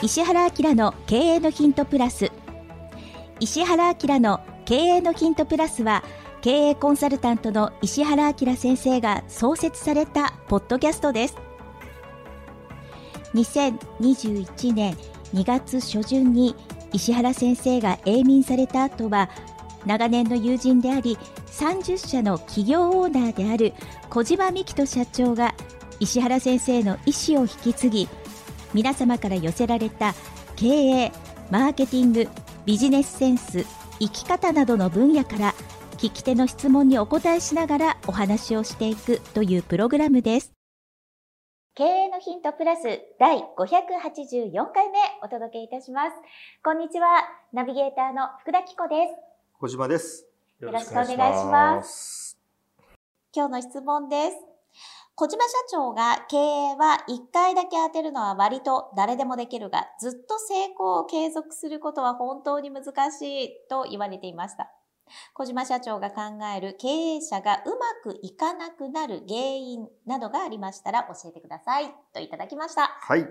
石原明の経営のヒントプラス。石原明の経営のヒントプラスは経営コンサルタントの石原明先生が創設されたポッドキャストです。2021年2月初旬に石原先生が永眠された後は長年の友人であり30社の企業オーナーである小島美希人社長が石原先生の意思を引き継ぎ皆様から寄せられた経営マーケティングビジネスセンス生き方などの分野から聞き手の質問にお答えしながらお話をしていくというプログラムです。経営のヒントプラス第584回目お届けいたします。こんにちはナビゲーターの福田紀子です。小島です。よろしくお願いします。今日の質問です小島社長が経営は1回だけ当てるのは割と誰でもできるが、ずっと成功を継続することは本当に難しいと言われていました。小島社長が考える経営者がうまくいかなくなる原因などがありましたら教えてくださいといただきました。はい。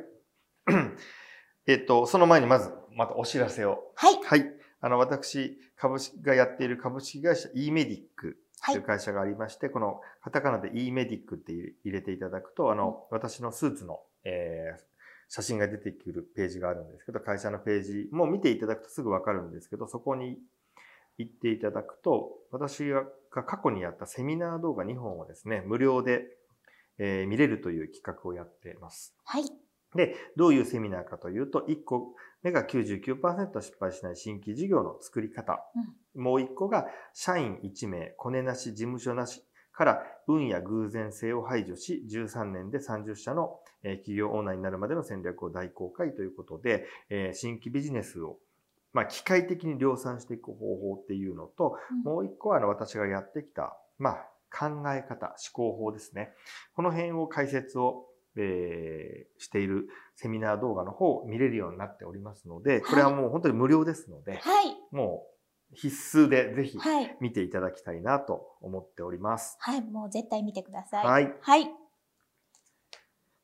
えっと、その前にまず、またお知らせを。はい。はい。あの、私、株式がやっている株式会社 e メディックという会社がありまして、はい、このカタカナで e メディックって入れていただくと、あの、うん、私のスーツの、えー、写真が出てくるページがあるんですけど、会社のページも見ていただくとすぐわかるんですけど、そこに行っていただくと、私が過去にやったセミナー動画2本をですね、無料で、えー、見れるという企画をやっています。はい。で、どういうセミナーかというと、1個目が99%失敗しない新規事業の作り方。うん、もう1個が、社員1名、コネなし、事務所なしから運や偶然性を排除し、13年で30社の企業オーナーになるまでの戦略を大公開ということで、新規ビジネスをまあ、機械的に量産していく方法っていうのと、うん、もう一個はあの私がやってきた、まあ、考え方、思考法ですね。この辺を解説を、えー、しているセミナー動画の方を見れるようになっておりますので、これはもう本当に無料ですので、はい、もう必須でぜひ見ていただきたいなと思っております。はい、もう絶対見てください。はい。はい。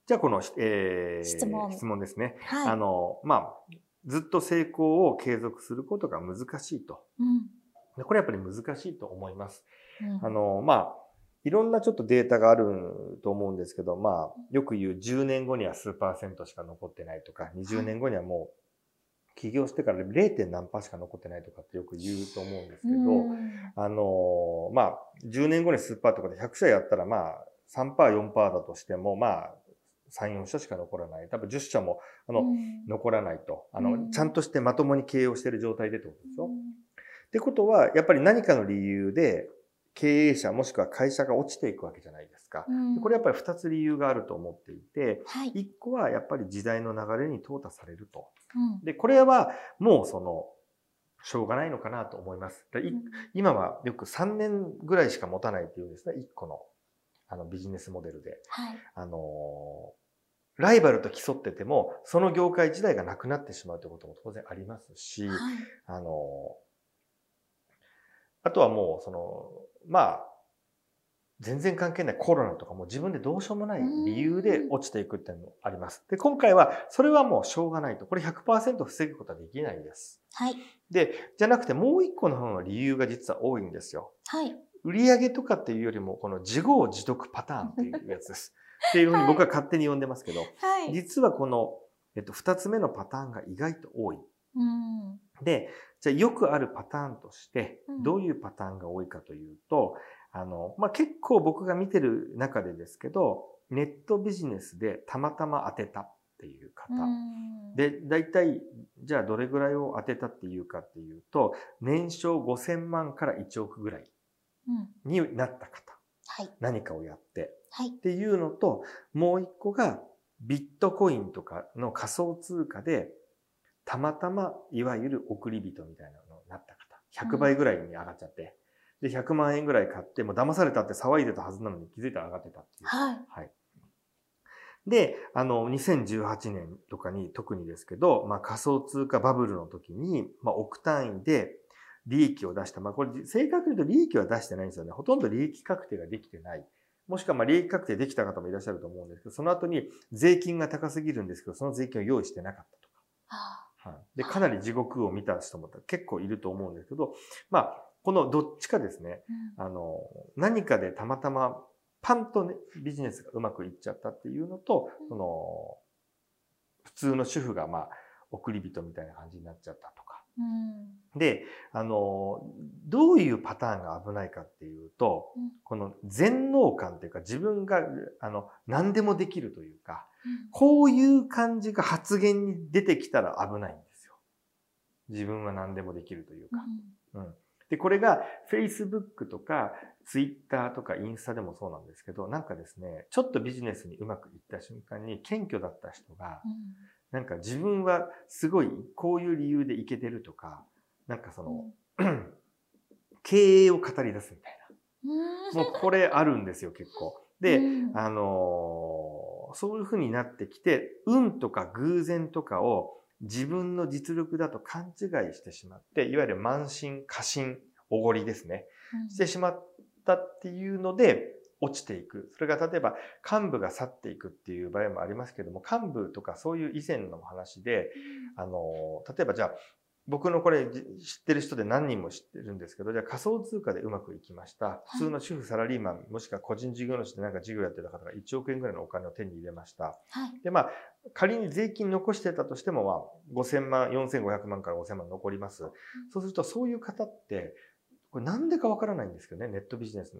じゃあこの、えー、質問質問ですね。はい、あの、まあ、ずっと成功を継続することが難しいと。うん、これやっぱり難しいと思います。うん、あの、まあ、いろんなちょっとデータがあると思うんですけど、まあ、よく言う10年後には数パーセントしか残ってないとか、20年後にはもう起業してから 0. 何パーしか残ってないとかってよく言うと思うんですけど、あの、まあ、10年後に数パーとかで100社やったらまあ、3%、4%だとしても、まあ、3、4社しか残らない。多分10社も、あの、うん、残らないと。あの、うん、ちゃんとしてまともに経営をしている状態でってことですよ。うん、ってことは、やっぱり何かの理由で、経営者もしくは会社が落ちていくわけじゃないですか。これやっぱり2つ理由があると思っていて、はい、1個はやっぱり時代の流れに淘汰されると。で、これはもうその、しょうがないのかなと思います。今はよく3年ぐらいしか持たないっていうんですね、1個のあのビジネスモデルで。はい、あのライバルと競ってても、その業界自体がなくなってしまうということも当然ありますし、はい、あの、あとはもう、その、まあ、全然関係ないコロナとかも自分でどうしようもない理由で落ちていくっていうのもあります。で、今回はそれはもうしょうがないと。これ100%防ぐことはできないです。はい。で、じゃなくてもう一個の方の理由が実は多いんですよ。はい。売上とかっていうよりも、この自業自得パターンっていうやつです。っていうふうに僕は勝手に呼んでますけど、はい、実はこの、えっと、二つ目のパターンが意外と多い。うん、で、じゃあよくあるパターンとして、どういうパターンが多いかというと、うん、あの、まあ、結構僕が見てる中でですけど、ネットビジネスでたまたま当てたっていう方。うん、で、大体、じゃあどれぐらいを当てたっていうかっていうと、年商5000万から1億ぐらいになった方。はい、何かをやって。はい、っていうのと、もう一個がビットコインとかの仮想通貨で、たまたまいわゆる送り人みたいなのになった方。100倍ぐらいに上がっちゃって。うん、で、100万円ぐらい買って、もう騙されたって騒いでたはずなのに気づいたら上がってたっていう。はい。はい。で、あの、2018年とかに特にですけど、まあ仮想通貨バブルの時に、まあ億単位で利益を出した。まあこれ正確に言うと利益は出してないんですよね。ほとんど利益確定ができてない。もしくはまあ利益確定できた方もいらっしゃると思うんですけど、その後に税金が高すぎるんですけど、その税金を用意してなかったとか。はい、で、かなり地獄を見た人も結構いると思うんですけど、まあ、このどっちかですね、うん、あの、何かでたまたまパンとね、ビジネスがうまくいっちゃったっていうのと、うん、その、普通の主婦がまあ、送り人みたいな感じになっちゃったと。か。うん、で、あの、どういうパターンが危ないかっていうと、うん、この全能感っていうか自分が、あの、何でもできるというか、こういう感じが発言に出てきたら危ないんですよ。自分は何でもできるというか。うん。で、これが Facebook とか Twitter とかインスタでもそうなんですけど、なんかですね、ちょっとビジネスにうまくいった瞬間に謙虚だった人が、なんか自分はすごいこういう理由でいけてるとか、なんかその、経営を語り出すみたいな。もうこれあるんですよ、結構。で、あのー、そういうふうになってきて、運とか偶然とかを自分の実力だと勘違いしてしまって、いわゆる慢心、過信、おごりですね。してしまったっていうので、落ちていく。それが例えば幹部が去っていくっていう場合もありますけども、幹部とかそういう以前の話で、あの、例えばじゃあ僕のこれ知ってる人で何人も知ってるんですけど、じゃあ仮想通貨でうまくいきました。普通の主婦サラリーマン、もしくは個人事業主でなんか事業やってた方が1億円ぐらいのお金を手に入れました。はい、で、まあ、仮に税金残してたとしても、まあ、5000万、4500万から5000万残ります。そうすると、そういう方って、これなんでかわからないんですけどね、ネットビジネス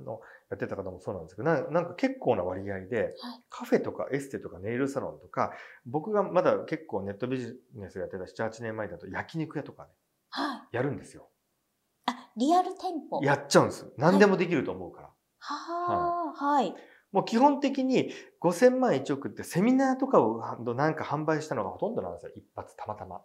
のやってた方もそうなんですけど、ななんか結構な割合で、カフェとかエステとかネイルサロンとか、僕がまだ結構ネットビジネスやってた7、8年前だと焼肉屋とかね、はい、やるんですよ。あ、リアル店舗やっちゃうんです。何でもできると思うから。はあ、はい。もう基本的に5000万1億ってセミナーとかをなんか販売したのがほとんどなんですよ。一発たまたま。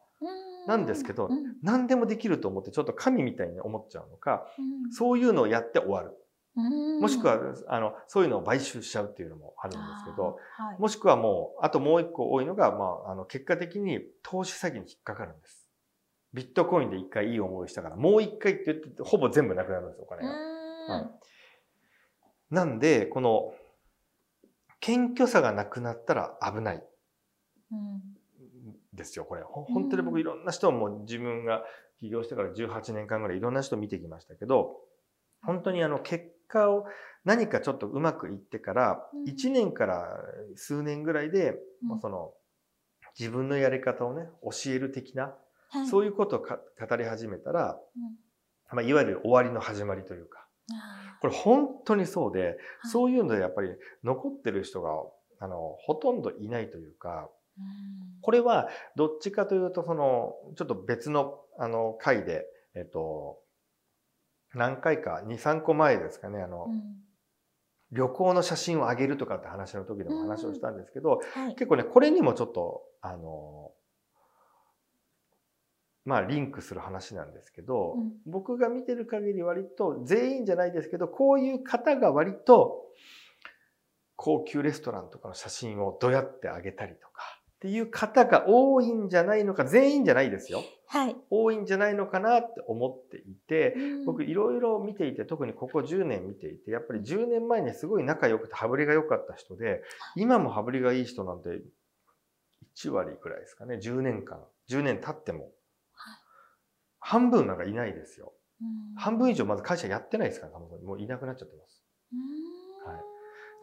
なんですけど、うん、何でもできると思ってちょっと神みたいに思っちゃうのか、うん、そういうのをやって終わる。もしくは、あの、そういうのを買収しちゃうっていうのもあるんですけど、はい、もしくはもう、あともう一個多いのが、まあ、あの、結果的に投資詐欺に引っかかるんです。ビットコインで一回いい思いしたから、もう一回って言って、ほぼ全部なくなるんです、お金が。はい、なんで、この、謙虚さがなくなったら危ない。ですよ、これ。本当に僕いろんな人も自分が起業してから18年間ぐらいいろんな人見てきましたけど、本当にあの結果を何かちょっとうまくいってから、1年から数年ぐらいで、うん、その自分のやり方をね、教える的な、はい、そういうことを語り始めたら、うん、まあ、いわゆる終わりの始まりというか、これ本当にそうで、はい、そういうのでやっぱり残ってる人が、あの、ほとんどいないというか、これはどっちかというと、その、ちょっと別の、あの、回で、えっと、何回か、2、3個前ですかね、あの、うん、旅行の写真を上げるとかって話の時でも話をしたんですけど、うん。はい、結構ね、これにもちょっと、あの、まあ、リンクする話なんですけど、うん、僕が見てる限り割と、全員じゃないですけど、こういう方が割と、高級レストランとかの写真をどうやってあげたりとか、っていう方が多いんじゃないのか、全員じゃないですよ。はい。多いんじゃないのかなって思っていて、僕いろいろ見ていて、特にここ10年見ていて、やっぱり10年前にすごい仲良くて羽振りが良かった人で、今も羽振りがいい人なんて1割くらいですかね、10年間、10年経っても。半分なんかいないですよ。半分以上まず会社やってないですから、もういなくなっちゃってます。はい。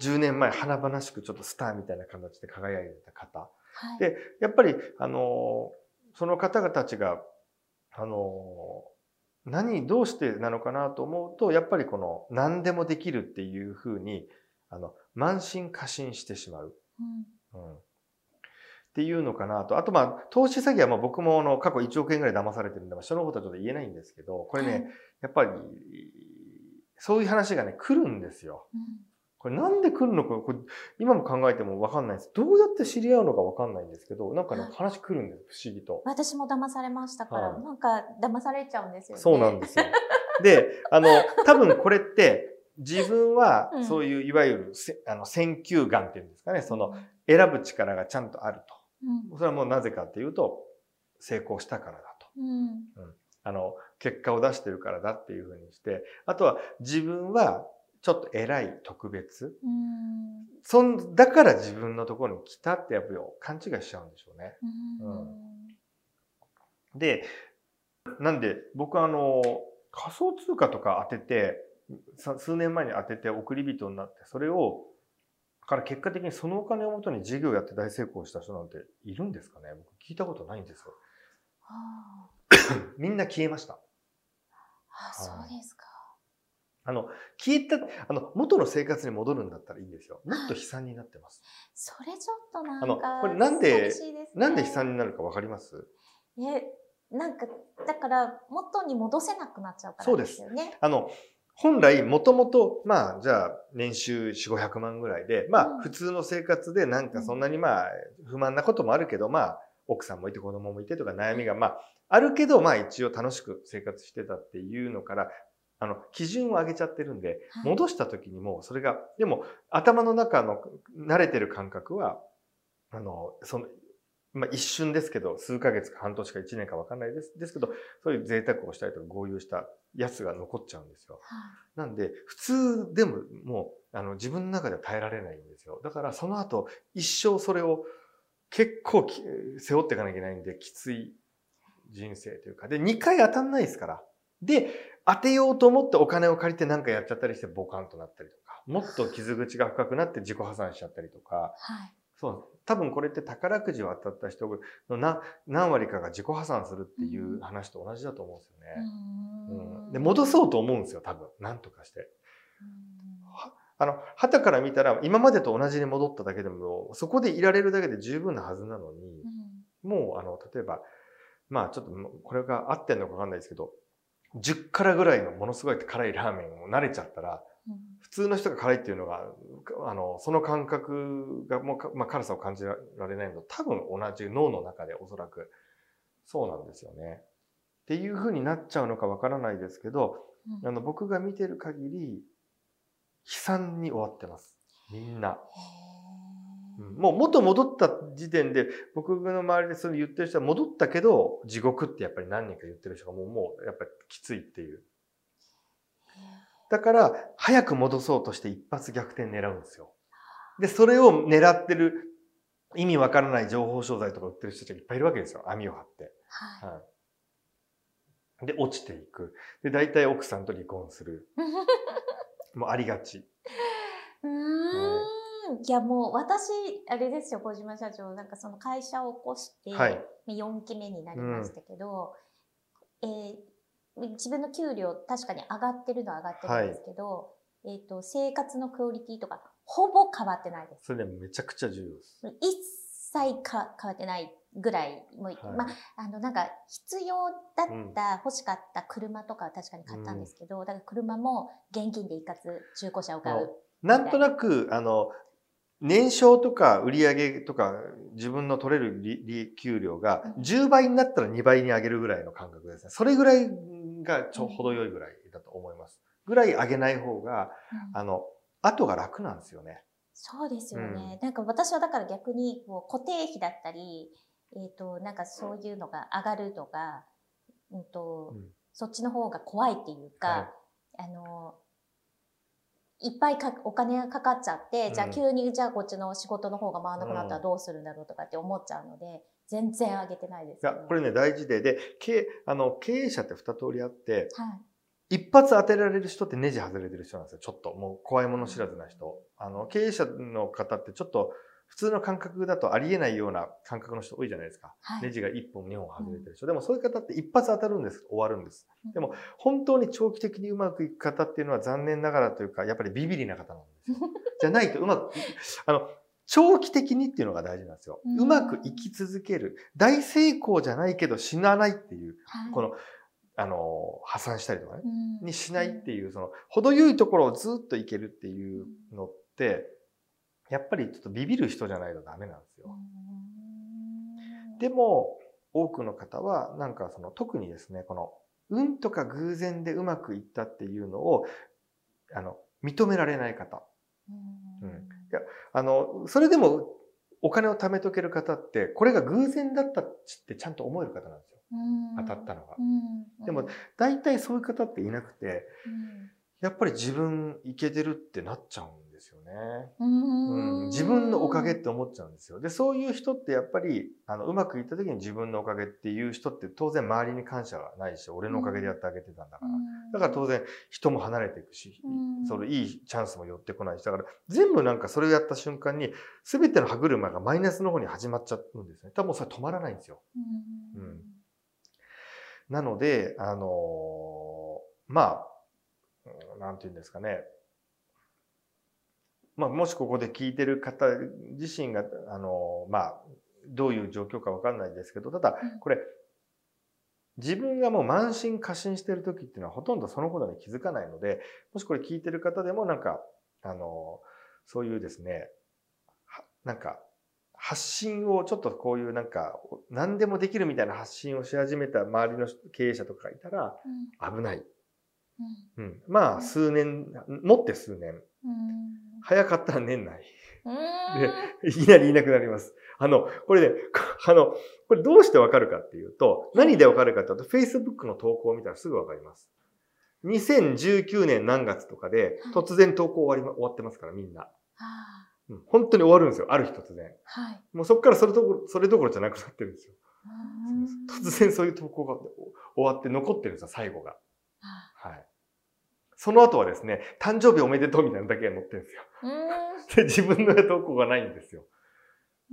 10年前華々しくちょっとスターみたいな形で輝いてた方。はい、で、やっぱり、あの、その方々たちが、あの、何、どうしてなのかなと思うと、やっぱりこの何でもできるっていうふうに、あの、慢心過信してしまう。うん、うんっていうのかなと。あと、まあ、投資詐欺はまあ僕もあの過去1億円ぐらい騙されてるんで、まあ、人のことはちょっと言えないんですけど、これね、はい、やっぱり、そういう話がね、来るんですよ。うん、これなんで来るのか、これ今も考えてもわかんないです。どうやって知り合うのかわかんないんですけど、なんかね、話来るんです、不思議と。私も騙されましたから、はい、なんか騙されちゃうんですよね。そうなんですよ。で、あの、多分これって、自分はそういういわゆる、うん、あの選球眼っていうんですかね、その選ぶ力がちゃんとあると。うん、それはもうなぜかっていうと、成功したからだと。うん、うん、あの、結果を出してるからだっていうふうにして、あとは自分はちょっと偉い特別？そんだから自分のところに来たってやっぱり勘違いしちゃうんでしょうね。うん、で、なんで僕はあの仮想通貨とか当てて、数年前に当てて送り人になって、それをから結果的にそのお金をもとに事業をやって大成功した人なんているんですかね？僕聞いたことないんですよ。みんな消えました。あそうですか。あの、消えた、あの、元の生活に戻るんだったらいいんですよ。もっと悲惨になってます。それちょっとなんか、あの、これなんで、ね、なんで悲惨になるかわかります？え、なんか、だから、元に戻せなくなっちゃうからですよね。そうです。あの、本来、もともと、まあ、じゃあ、年収4、500万ぐらいで、まあ、普通の生活でなんかそんなにまあ、不満なこともあるけど、まあ、奥さんもいて子供もいてとか悩みがまあ、あるけど、まあ一応楽しく生活してたっていうのから、あの、基準を上げちゃってるんで、戻した時にも、それが、でも、頭の中の慣れてる感覚は、あの、その、まあ一瞬ですけど、数ヶ月か半年か一年かわかんないです。ですけど、そういう贅沢をしたりとか合流したやつが残っちゃうんですよ。なんで、普通でももう、あの、自分の中では耐えられないんですよ。だからその後、一生それを結構背負っていかなきゃいけないんで、きつい人生というか。で、2回当たんないですから。で、当てようと思ってお金を借りて何かやっちゃったりしてボカンとなったりとか、もっと傷口が深くなって自己破産しちゃったりとか、はい、そう、多分これって宝くじを当たった人の何何割かが自己破産するっていう話と同じだと思うんですよね。うん、で、戻そうと思うんですよ、多分。何とかして。あの、旗から見たら今までと同じに戻っただけでも、そこでいられるだけで十分なはずなのに、もう、あの、例えば、まあちょっとこれが合ってんのかわかんないですけど、10辛ぐらいのものすごい辛いラーメンを慣れちゃったら、普通の人が辛いっていうのが、あの、その感覚がもう、まあ、辛さを感じられないのと、多分同じ脳の中でおそらくそうなんですよね。っていう風になっちゃうのかわからないですけど、うん、あの、僕が見てる限り、悲惨に終わってます。みんな。もう元戻った時点で、僕の周りでそれ言ってる人は戻ったけど、地獄ってやっぱり何人か言ってる人がもう、もうやっぱりきついっていう。だから、早く戻そうとして一発逆転狙うんですよ。で、それを狙ってる意味わからない情報商材とか売ってる人たちがいっぱいいるわけですよ。網を張って。はい、はい、で、落ちていく。で、大体奥さんと離婚する。もうありがち。うん。いやもう私、あれですよ、小島社長。なんかその会社を起こして、はい、4期目になりましたけど、うん、えー、自分の給料確かに上がってるのは上がってるんですけど、はい、えっ、ー、と、生活のクオリティとか、ほぼ変わってないです。それね、めちゃくちゃ重要です。一切か変わってないぐらい、もう、はい、まあ、あの、なんか、必要だった、うん、欲しかった車とかは確かに買ったんですけど、うん、だから車も現金で一括中古車を買う。なんとなく、あの、年商とか売上とか自分の取れる利給料が10倍になったら2倍に上げるぐらいの感覚ですね。それぐらいがちょほど良いぐらいだと思います。ぐらい上げない方が、うん、あの、後が楽なんですよね。そうですよね。うん、なんか私はだから逆にこう固定費だったり、えっ、ー、と、なんかそういうのが上がるとか、うんと、うん、そっちの方が怖いっていうか、はい、あの、いっぱいかお金がかかっちゃって、じゃあ急にじゃあこっちの仕事の方が回らなくなったらどうするんだろうとかって思っちゃうので、全然上げてないです、ね、いや、これね、大事で、で、経あの経営者って二通りあって、はい、一発当てられる人ってネジ外れてる人なんですよ。ちょっと、もう怖いもの知らずな人。あの、経営者の方ってちょっと、普通の感覚だとありえないような感覚の人多いじゃないですか。はい、ネジが1本2本外れてる人。うん、でもそういう方って一発当たるんです。終わるんです。でも本当に長期的にうまくいく方っていうのは残念ながらというか、やっぱりビビリな方なんですよ。じゃないとうまく、あの、長期的にっていうのが大事なんですよ。うまく生き続ける。大成功じゃないけど死なないっていう、はい、この、あの、破産したりとかね、うん、にしないっていう、その、程よいところをずっといけるっていうのって、やっぱりちょっとビビる人じゃないとダメなんですよ。でも、多くの方は、なんかその特にですね、この運とか偶然でうまくいったっていうのを、あの、認められない方。うん。いや、あの、それでもお金を貯めとける方って、これが偶然だったってちゃんと思える方なんですよ。当たったのが。でも、大体そういう方っていなくて、やっぱり自分いけてるってなっちゃうんですよね。うん自分のおかげって思っちゃうんですよ。で、そういう人ってやっぱり、あの、うまくいった時に自分のおかげっていう人って当然周りに感謝がないし、俺のおかげでやってあげてたんだから。だから当然人も離れていくし、そのいいチャンスも寄ってこないし、だから全部なんかそれをやった瞬間に全ての歯車がマイナスの方に始まっちゃうんですね。多分それ止まらないんですよ。うん、なので、あのー、まあ、なんて言うんですかね。まあ、もしここで聞いてる方自身が、あの、まあ、どういう状況かわかんないですけど、ただ、これ、自分がもう慢心過信してる時っていうのはほとんどそのことに気づかないので、もしこれ聞いてる方でもなんか、あの、そういうですね、なんか、発信をちょっとこういうなんか、何でもできるみたいな発信をし始めた周りの経営者とかがいたら、危ない。うん、うん、まあ、数年、もって数年。早かったら年内。で、いきなりいなくなります。あの、これね、あの、これどうしてわかるかっていうと、何でわかるかっていうと、Facebook の投稿を見たらすぐわかります。2019年何月とかで、突然投稿終わり、終わってますから、みんな。うん、本当に終わるんですよ。ある日突然。はい、もうそこからそれどころ、それどころじゃなくなってるんですよ。突然そういう投稿が終わって残ってるんですよ、最後が。はい。その後はですね、誕生日おめでとうみたいなだけが載ってるんですよ。で、自分の投稿がないんですよ。っ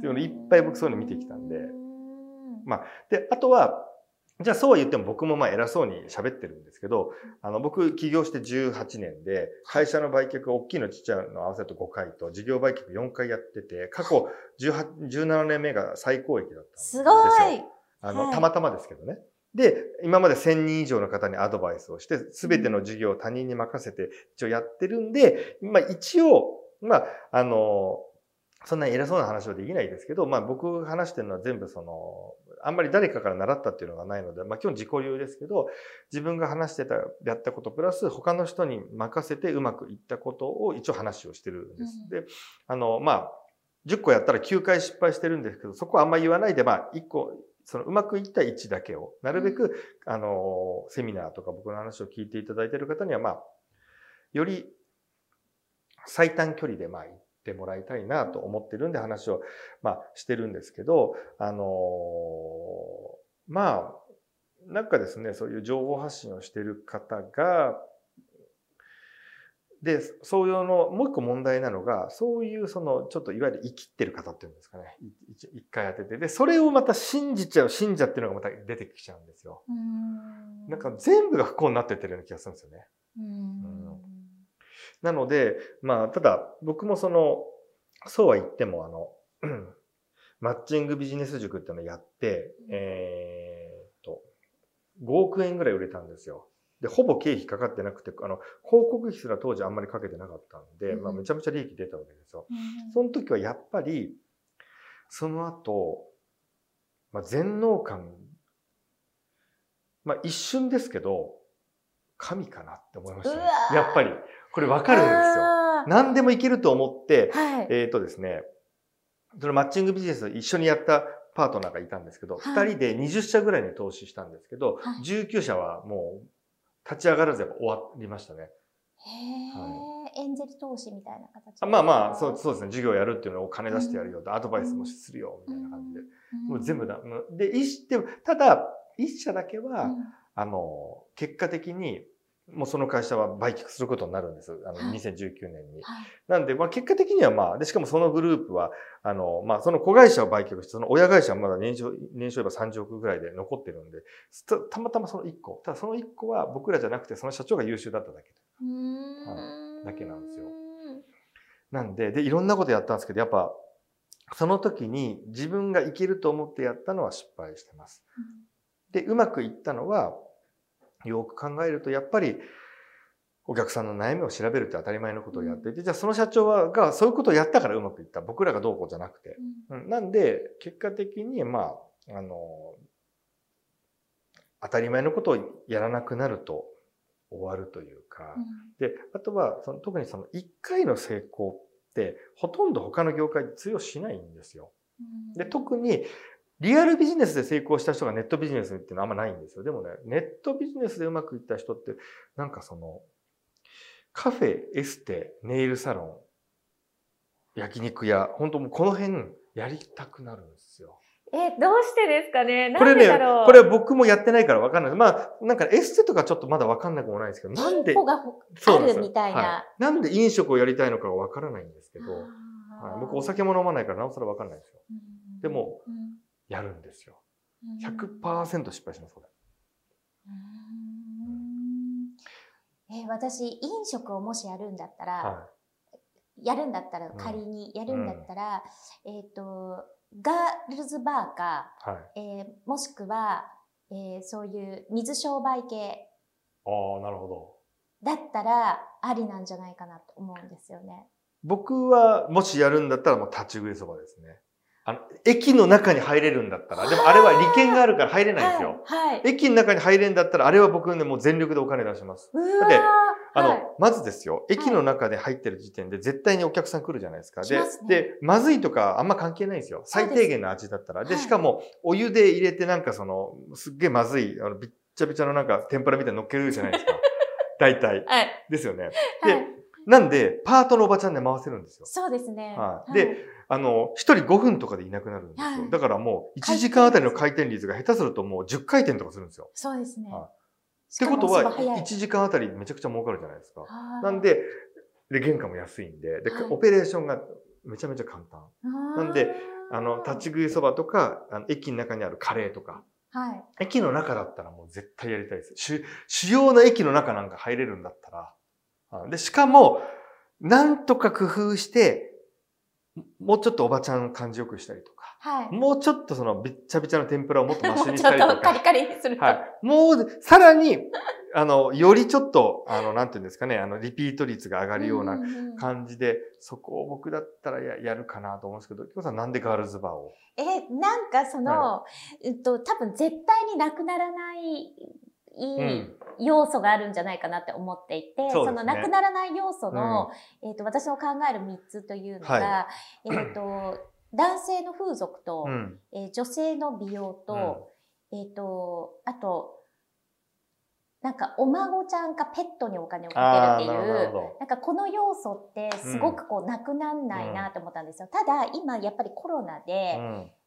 ていうのいっぱい僕そういうの見てきたんで。まあ、で、あとは、じゃあそうは言っても僕もまあ偉そうに喋ってるんですけど、あの僕起業して18年で、会社の売却大きいのちっちゃいの合わせると5回と、事業売却4回やってて、過去18 17年目が最高益だったんですよ。すごいあの、はい、たまたまですけどね。で、今まで1000人以上の方にアドバイスをして、すべての事業を他人に任せて一応やってるんで、まあ一応、まあ、あの、そんなに偉そうな話はできないですけど、まあ僕話してるのは全部その、あんまり誰かから習ったっていうのがないので、まあ基本自己流ですけど、自分が話してた、やったことプラス他の人に任せてうまくいったことを一応話をしてるんです。うん、で、あの、まあ、10個やったら9回失敗してるんですけど、そこはあんまり言わないで、まあ1個そのうまくいった位置だけを、なるべく、あの、セミナーとか僕の話を聞いていただいている方には、まあ、より最短距離で、まあ、行ってもらいたいなと思ってるんで話を、まあ、してるんですけど、あの、まあ、なんかですね、そういう情報発信をしている方が、で、そういうの、もう一個問題なのが、そういうその、ちょっといわゆる生きってる方っていうんですかね。一回当てて。で、それをまた信じちゃう信者っていうのがまた出てきちゃうんですよ。んなんか全部が不幸になってってるような気がするんですよね。うんなので、まあ、ただ、僕もその、そうは言っても、あの、マッチングビジネス塾っていうのをやって、えー、っと、5億円ぐらい売れたんですよ。で、ほぼ経費かかってなくて、あの、広告費すら当時あんまりかけてなかったんで、うん、まあ、めちゃめちゃ利益出たわけですよ。うん、その時はやっぱり、その後、まあ、全能感、まあ、一瞬ですけど、神かなって思いましたね。やっぱり。これわかるんですよ。何でもいけると思って、はい、えっ、ー、とですね、そのマッチングビジネス一緒にやったパートナーがいたんですけど、二、はい、人で20社ぐらいに投資したんですけど、はい、19社はもう立ち上がらずやっぱ終わりましたね。へえ、エンジェル投資みたいな形まあまあそう、そうですね。授業やるっていうのを金出してやるよ、うん、アドバイスもするよ、みたいな感じで。うん、もう全部だ。で、一でただ、一社だけは、うん、あの、結果的に、もうその会社は売却することになるんです。あの、2019年に。はい、なんで、まあ結果的にはまあ、で、しかもそのグループは、あの、まあその子会社を売却して、その親会社はまだ年商、年商言えば30億ぐらいで残ってるんで、たたまたまその1個。ただその1個は僕らじゃなくて、その社長が優秀だっただけ。はい、だけなんですよ。なんで、で、いろんなことやったんですけど、やっぱ、その時に自分がいけると思ってやったのは失敗してます。で、うまくいったのは、よく考えると、やっぱり、お客さんの悩みを調べるって当たり前のことをやっていて、じゃあその社長はがそういうことをやったからうまくいった。僕らがどうこうじゃなくて。うん、なんで、結果的に、まあ、あの、当たり前のことをやらなくなると終わるというか、うん、で、あとは、その特にその1回の成功って、ほとんど他の業界で通用しないんですよ。で、特にリアルビジネスで成功した人がネットビジネスっていうのはあんまないんですよ。でもね、ネットビジネスでうまくいった人って、なんかその、カフェ、エステ、ネイルサロン、焼肉屋、本当もうこの辺やりたくなるんですよ。え、どうしてですかね？これね、これは僕もやってないからわかんない。まあ、なんかエステとかちょっとまだわかんなくもないですけど、なんで、があるみたいな、はい、なんで飲食をやりたいのかわからないんですけど、はい、僕お酒も飲まないからなおさらわかんないですよ。でも、やるんですよ。100%失敗します、これ。えー、私、飲食をもしやるんだったら、はい、やるんだったら、仮にやるんだったら、うん、えっ、ー、と、ガールズバーか、はい、えー、もしくは、えー、そういう水商売系。ああ、なるほど。だったら、ありなんじゃないかなと思うんですよね。僕は、もしやるんだったら、もう立ち食いそばですね。あの、駅の中に入れるんだったら、でもあれは利権があるから入れないんですよ。はい。はい、駅の中に入れるんだったら、あれは僕ね、もう全力でお金出します。だって、あの、はい、まずですよ、駅の中で入ってる時点で絶対にお客さん来るじゃないですか。で、ね、で、まずいとかあんま関係ないんですよ。最低限の味だったら。で、しかも、お湯で入れてなんかその、すっげえまずい、あの、びっちゃびちゃのなんか天ぷらみたいに乗っけるじゃないですか。大体。はい。ですよね。で、なんで、パートのおばちゃんで回せるんですよ。そうですね。はい。で、あの、一人5分とかでいなくなるんですよ。はい、だからもう、1時間あたりの回転率が下手するともう10回転とかするんですよ。そうですね。はい、ってことは、1時間あたりめちゃくちゃ儲かるじゃないですか。なんで、で、原価も安いんで、で、はい、オペレーションがめちゃめちゃ簡単。なんで、あの、立ち食いそばとか、あの駅の中にあるカレーとか、はい、駅の中だったらもう絶対やりたいです。主主要な駅の中なんか入れるんだったら。で、しかも、なんとか工夫して、もうちょっとおばちゃん感じよくしたりとか、はい、もうちょっとそのびっちゃびちゃの天ぷらをもっとマシにしたりとか、ちょっとカリカリにすると。はい。もう、さらに、あの、よりちょっと、あの、なんていうんですかね、あの、リピート率が上がるような感じで、そこを僕だったらややるかなと思うんですけど、きょさんなんでガールズバーを？え、なんかその、はい、えっと、多分絶対になくならないいい要素があるんじゃないかなって思っていて、うん、そのなくならない要素の、うん、えっ、ー、と、私の考える3つというのが、はい、えっ、ー、と、男性の風俗と、うん、えー、女性の美容と、えっ、と、あと、なんかお孫ちゃんかペットにお金をかけるっていう、なんかこの要素ってすごくこうなくなんないなと思ったんですよ。ただ今やっぱりコロナで、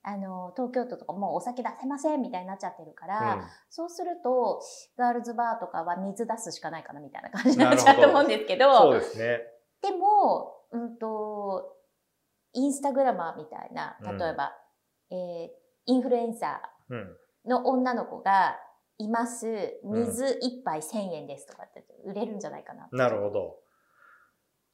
あの、東京都とかもうお酒出せませんみたいになっちゃってるから、うん、そうすると、ガールズバーとかは水出すしかないかなみたいな感じになっちゃうと思うんですけど、そうですね。でも、うんと、インスタグラマーみたいな、例えば、うん、えー、インフルエンサーの女の子が、います、水一杯1000円ですとかって売れるんじゃないかな。なるほど。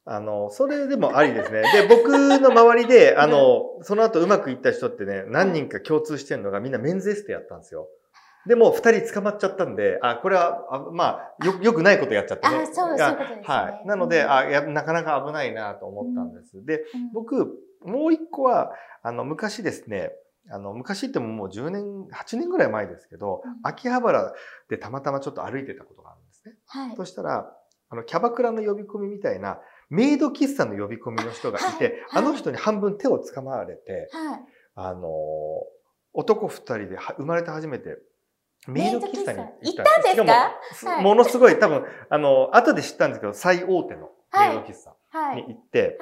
あの、それでもありですね。で、僕の周りで、あの、その後うまくいった人ってね、何人か共通してるのがみんなメンズエステやったんですよ。でも、二人捕まっちゃったんで、あ、これは、あまあ、よ、よくないことやっちゃってね。あ、そう、そういうことですね。はい。なので、あ、や、なかなか危ないなと思ったんです。で、僕、もう一個は、あの、昔ですね、あの、昔ってももう10年、8年ぐらい前ですけど、秋葉原でたまたまちょっと歩いてたことがあるんですね。はい。そしたら、あの、キャバクラの呼び込みみたいな、メイド喫茶の呼び込みの人がいて、はい、あの人に半分手を掴まれて、はい、あの、男二人で生まれて初めて、メイド喫茶に行ったんですか？も、ものすごい多分、あの、後で知ったんですけど、最大手のメイド喫茶に行って、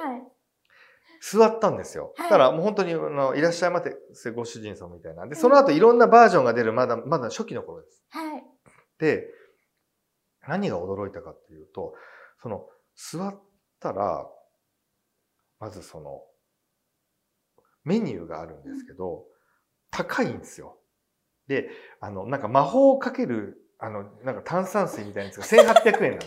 座ったんですよ。だからもう本当にあのいらっしゃいませご主人様みたいなんで、その後いろんなバージョンが出るまだ、まだ初期の頃です。はい、で、何が驚いたかっていうと、その座ったら、まずその、メニューがあるんですけど、高いんですよ。で、あの、なんか魔法をかける、あの、なんか炭酸水みたいなやつが1800円なんです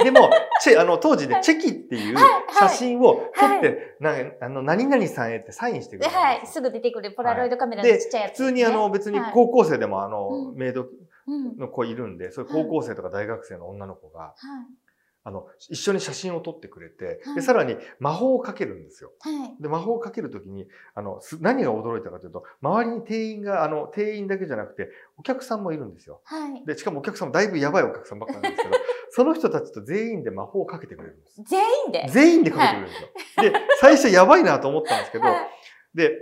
よ。でも、チェ、あの、当時でチェキっていう写真を撮って、なあの、何々さんへってサインしてくれる。はい、すぐ出てくるポラロイドカメラのちっちゃいやつ、普通にあの、別に高校生でもあの、メイドの子いるんで、そういう高校生とか大学生の女の子が、あの、一緒に写真を撮ってくれて、はい、で、さらに魔法をかけるんですよ。はい、で、魔法をかけるときに、あの、何が驚いたかというと、周りに店員が、あの、店員だけじゃなくて、お客さんもいるんですよ。はい、で、しかもお客さんもだいぶやばいお客さんばっかなんですけど、その人たちと全員で魔法をかけてくれるんです。全員で？全員でかけてくれるんですよ。で、最初やばいなと思ったんですけど、で、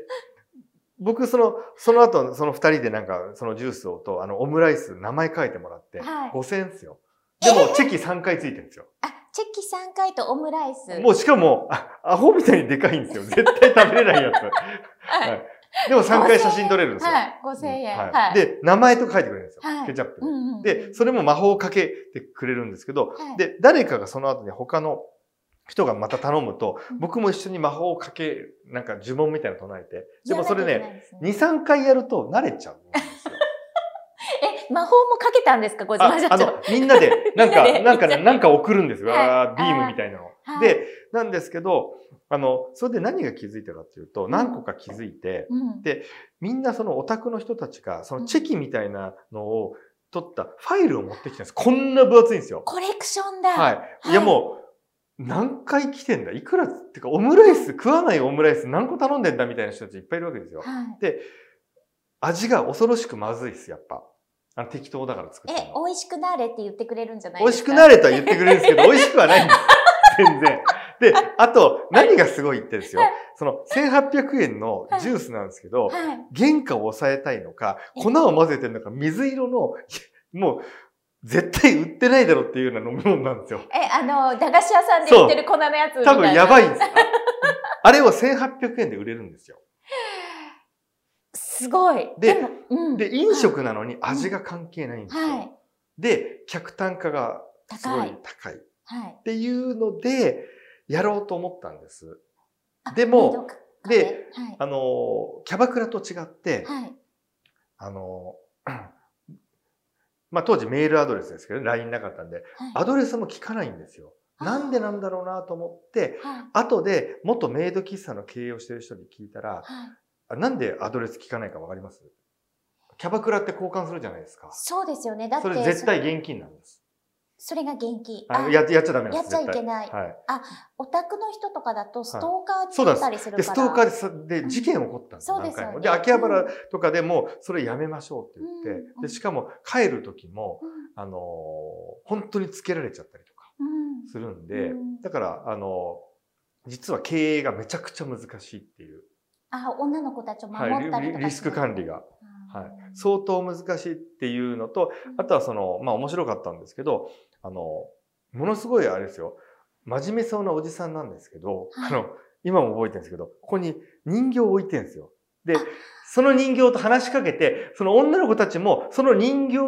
僕、その、その後、その二人でなんか、そのジュースをと、あの、オムライス、名前書いてもらって、はい、5000円ですよ。でも、チェキ3回ついてるんですよ。あ、チェキ3回とオムライス。もうしかも、アホみたいにでかいんですよ。絶対食べれないやつ。はい。でも3回写真撮れるんですよ。はい、5000円、はい。で、名前とか書いてくれるんですよ。はい、ケチャップで、うんうん。で、それも魔法をかけてくれるんですけど、はい、で、誰かがその後に他の人がまた頼むと、僕も一緒に魔法をかけ、なんか呪文みたいなの唱えて。でもそれね、2、3回やると慣れちゃう。え、魔法もかけたんですか？小島社長。あの、みんなで、なんか、なんか、なんか送るんですよ。はい、ビームみたいなの。で、なんですけど、あの、それで何が気づいたかっていうと、何個か気づいて、うん、で、みんなそのオタクの人たちが、そのチェキみたいなのを取ったファイルを持ってきたんです。こんな分厚いんですよ。コレクションだ。はい。いやもう、何回来てんだ？いくらってか、オムライス、食わないオムライス何個頼んでんだみたいな人たちいっぱいいるわけですよ。はい、で、味が恐ろしくまずいです、やっぱ。あの適当だから作ったえ、美味しくなれって言ってくれるんじゃないですか？美味しくなれとは言ってくれるんですけど、美味しくはないんです。全然。で、あと、何がすごいってですよ。その、1800円のジュースなんですけど、原価を抑えたいのか、粉を混ぜてるのか、水色の、もう、絶対売ってないだろっていうような飲み物なんですよ。え、あの、駄菓子屋さんで売ってる粉のやつ多分やばいんです。あれを1800円で売れるんですよ。すごい。で、でうん、で飲食なのに味が関係ないんですよ。はい、で、客単価がすごい高い。はい、っていうので、やろうと思ったんです。でも、で、はい、あの、キャバクラと違って、はい、あの、まあ当時メールアドレスですけど、ね、LINE なかったんで、はい、アドレスも聞かないんですよ。なんでなんだろうなと思って、はい、後で元メイド喫茶の経営をしてる人に聞いたら、なんでアドレス聞かないかわかります？キャバクラって交換するじゃないですか。そうですよね。だって。それ絶対現金なんです。それが現金。あややっちゃダメなんですやっちゃいけない。はい。あ、オタクの人とかだとストーカーになったりするから。で、ストーカーでで事件起こったんですよ。そうですよね。で、秋葉原とかでもそれやめましょうって言って、で、しかも帰る時も、あの、本当につけられちゃったりとかするんで、だから、あの、実は経営がめちゃくちゃ難しいっていう。あ、女の子たちを守ったりとか、はい、リスク管理が。はい。相当難しいっていうのと、あとはその、まあ面白かったんですけど、あの、ものすごいあれですよ。真面目そうなおじさんなんですけど、はい、あの、今も覚えてるんですけど、ここに人形を置いてるんですよ。で、その人形と話しかけて、その女の子たちも、その人形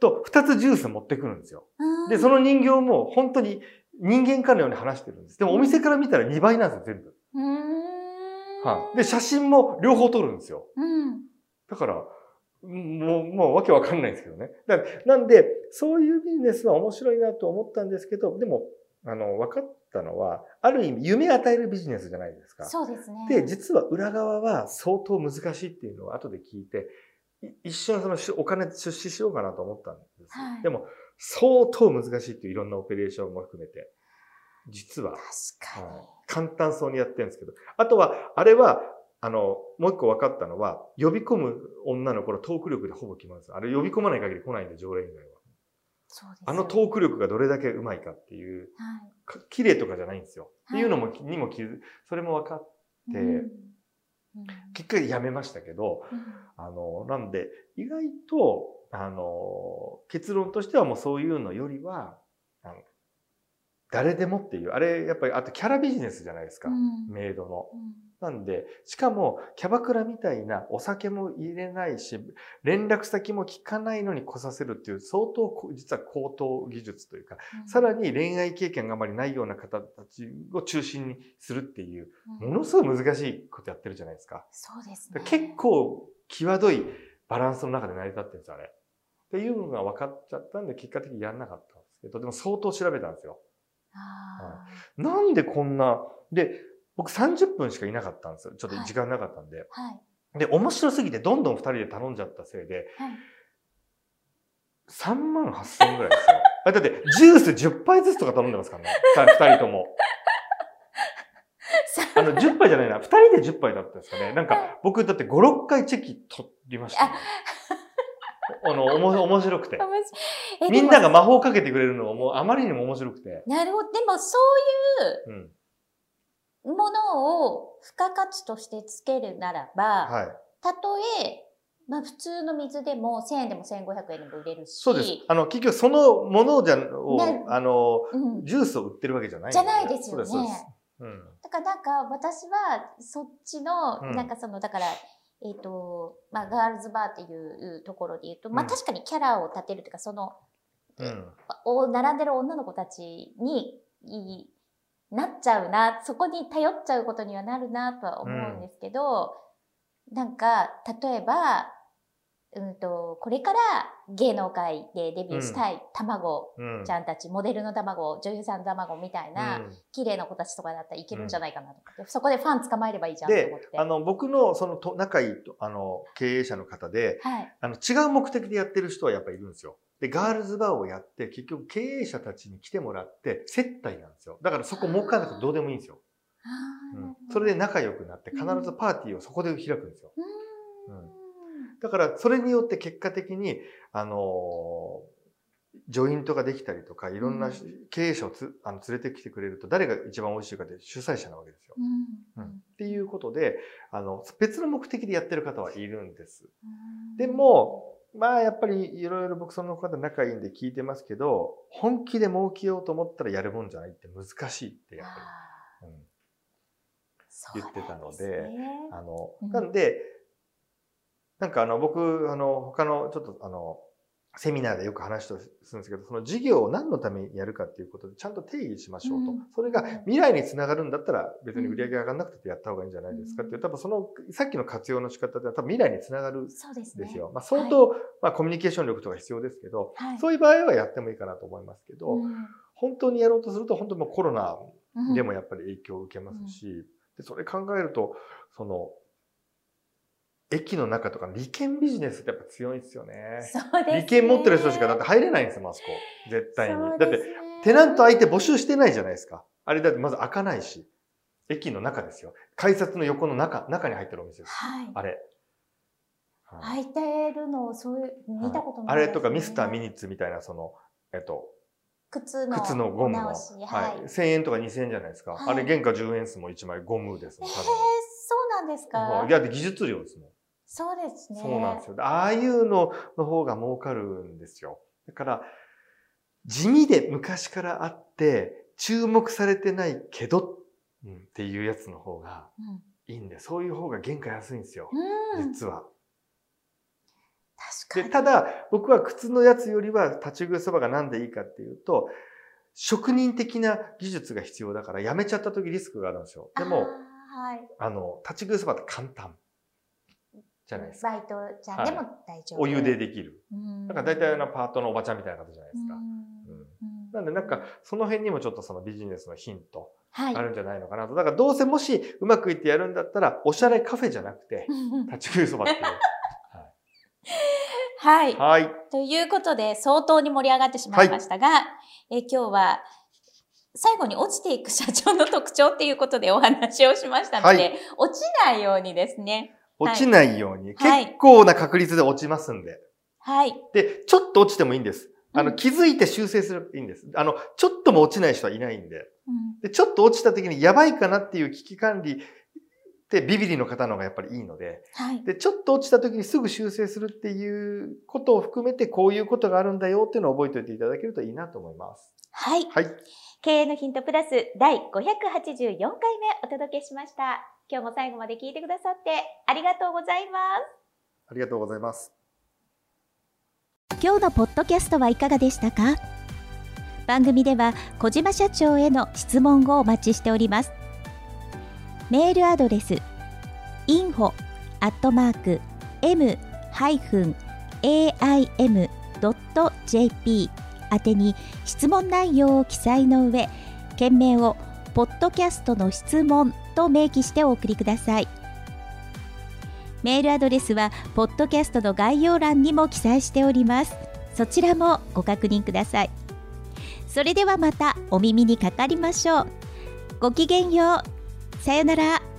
と二つジュース持ってくるんですよ。で、その人形も本当に人間かのように話してるんです。でもお店から見たら2倍なんですよ、全部。はい、で、写真も両方撮るんですよ。うん、だから、もう、もうわけわかんないんですけどね。だなんで、そういうビジネスは面白いなと思ったんですけど、でも、あの、分かったのは、ある意味、夢与えるビジネスじゃないですか。そうですね。で、実は裏側は相当難しいっていうのを後で聞いて、一瞬そのお金出資しようかなと思ったんです。はい、でも、相当難しいっていういろんなオペレーションも含めて。実は、簡単そうにやってるんですけど。あとは、あれは、あの、もう一個分かったのは、呼び込む女の子のトーク力でほぼ決まるんです。あれ呼び込まない限り来ないんで、常連以外は。あのトーク力がどれだけうまいかっていう、はい、綺麗とかじゃないんですよ。はい、っていうのも、にも気づ、それも分かって、うん、結果やめましたけど、うん、あの、なんで、意外と、あの、結論としてはもうそういうのよりは、誰でもっていう、あれ、やっぱり、あとキャラビジネスじゃないですか。うん、メイドの。なんで、しかも、キャバクラみたいなお酒も入れないし、連絡先も聞かないのに来させるっていう、相当、実は高等技術というか、うん、さらに恋愛経験があまりないような方たちを中心にするっていう、ものすごい難しいことやってるじゃないですか。そうですね。結構、際どいバランスの中で成り立ってるんですよ、あれ。っていうのが分かっちゃったんで、結果的にやんなかったんですけど、でも相当調べたんですよ。はい、なんでこんな、で、僕30分しかいなかったんですよ。ちょっと時間なかったんで。はい、で、面白すぎてどんどん2人で頼んじゃったせいで、はい、3万8000円ぐらいですよ。だって、ジュース10杯ずつとか頼んでますからね。2人とも。あの、10杯じゃないな。2人で10杯だったんですかね。なんか、僕だって5、6回チェキ取りました、ね。あの、おも、面白くて。みんなが魔法をかけてくれるのがもうあまりにも面白くて。なるほど。でもそういうものを付加価値としてつけるならば、はい、たとえまあ普通の水でも1000円でも1500円でも売れるし。そうです。あの、結局そのものじゃ、を、ね、あの、うん、ジュースを売ってるわけじゃない、じゃないですよね。うん、だからなんか私はそっちの、なんかその、だから、えっ、ー、と、まあガールズバーっていうところで言うと、まあ確かにキャラを立てるというか、その、うん、お並んでる女の子たちになっちゃうな、そこに頼っちゃうことにはなるなとは思うんですけど、うん、なんか、例えば、うんと、これから芸能界でデビューしたい卵ちゃんたち、うん、モデルの卵、女優さんの卵みたいな、うん、綺麗な子たちとかだったらいけるんじゃないかなとか、うん、そこでファン捕まえればいいじゃんと思って。あの、僕のそのと仲いいあの経営者の方で、はい、あの違う目的でやってる人はやっぱりいるんですよ。で、ガールズバーをやって、結局経営者たちに来てもらって、接待なんですよ。だからそこ儲かんなくてどうでもいいんですよ。うん、それで仲良くなって、必ずパーティーをそこで開くんですよ。うんだからそれによって結果的に、あのジョイントができたりとか、いろんな経営者をつあの連れてきてくれると、誰が一番美味しいかって主催者なわけですよ。うん、うん、っていうことで、あの、別の目的でやってる方はいるんです。でも、まあやっぱりいろいろ僕その方仲いいんで聞いてますけど、本気で儲けようと思ったらやるもんじゃないって難しいってやっぱり、うん、言ってたので、ね、あの、なんで、なんかあの、僕、あの、他のちょっとあの、セミナーでよく話とするんですけど、その事業を何のためにやるかっていうことでちゃんと定義しましょうと。うん、それが未来につながるんだったら別に売り上げ上がらなくてやった方がいいんじゃないですかっていう、多分その、さっきの活用の仕方では多分未来につながるんですよ。すね、まあ相当、はい、まあコミュニケーション力とか必要ですけど、はい、そういう場合はやってもいいかなと思いますけど、うん、本当にやろうとすると本当にコロナでもやっぱり影響を受けますし、でそれ考えると、その、駅の中とか利権ビジネスってやっぱ強いですよね。そうですね。利権持ってる人しかだって入れないんですよ、あそこ。絶対に。ね、だって、テナント相手募集してないじゃないですか。あれだってまず開かないし。駅の中ですよ。改札の横の中、中に入ってるお店です。はい。あれ。開いてるのをそういう、見たことない、ね、あれとかミスターミニッツみたいな、その、えっと、靴の靴のゴムの、はい、はい、1000円とか2000円じゃないですか。はい、あれ原価10円数も1枚ゴムですもん。えー、そうなんですかいや、技術量ですもん。そうですね。そうなんですよ。ああいうのの方が儲かるんですよ。だから、地味で昔からあって、注目されてないけど、うん、っていうやつの方がいいんで、うん、そういう方が原価安いんですよ。うん、実は。確かに。で、ただ、僕は靴のやつよりは立ち食いそばがなんでいいかっていうと、職人的な技術が必要だから、やめちゃった時リスクがあるんですよ。でも、はい、あの、立ち食いそばって簡単。じゃないですか。バイトちゃんでも大丈夫。お湯でできる。だから大体のパートのおばちゃんみたいな方じゃないですか。なんでなんかその辺にもちょっとそのビジネスのヒントあるんじゃないのかなと。だからどうせもしうまくいってやるんだったらおしゃれカフェじゃなくて立ち食いそばっていう。はい。はい。ということで相当に盛り上がってしまいましたが、はい、え今日は最後に落ちていく社長の特徴っていうことでお話をしましたので、はい、落ちないようにですね、落ちないように、はい、結構な確率で落ちますんで。はい。で、ちょっと落ちてもいいんです。あの、気づいて修正するいいんです。あの、ちょっとも落ちない人はいないんで。うん、で、ちょっと落ちた時にやばいかなっていう危機管理ってビビリの方の方がやっぱりいいので。はい。で、ちょっと落ちた時にすぐ修正するっていうことを含めてこういうことがあるんだよっていうのを覚えておいていただけるといいなと思います。はい。はい。経営のヒントプラス第584回目お届けしました。今日も最後まで聞いてくださってありがとうございます。ありがとうございます。今日のポッドキャストはいかがでしたか？番組では小島社長への質問をお待ちしております。メールアドレス info アットマーク m-aim.jp 宛てに質問内容を記載の上件名をポッドキャストの質問と明記してお送りください。メールアドレスはポッドキャストの概要欄にも記載しております。そちらもご確認ください。それではまたお耳にかかりましょう。ごきげんよう。さよなら。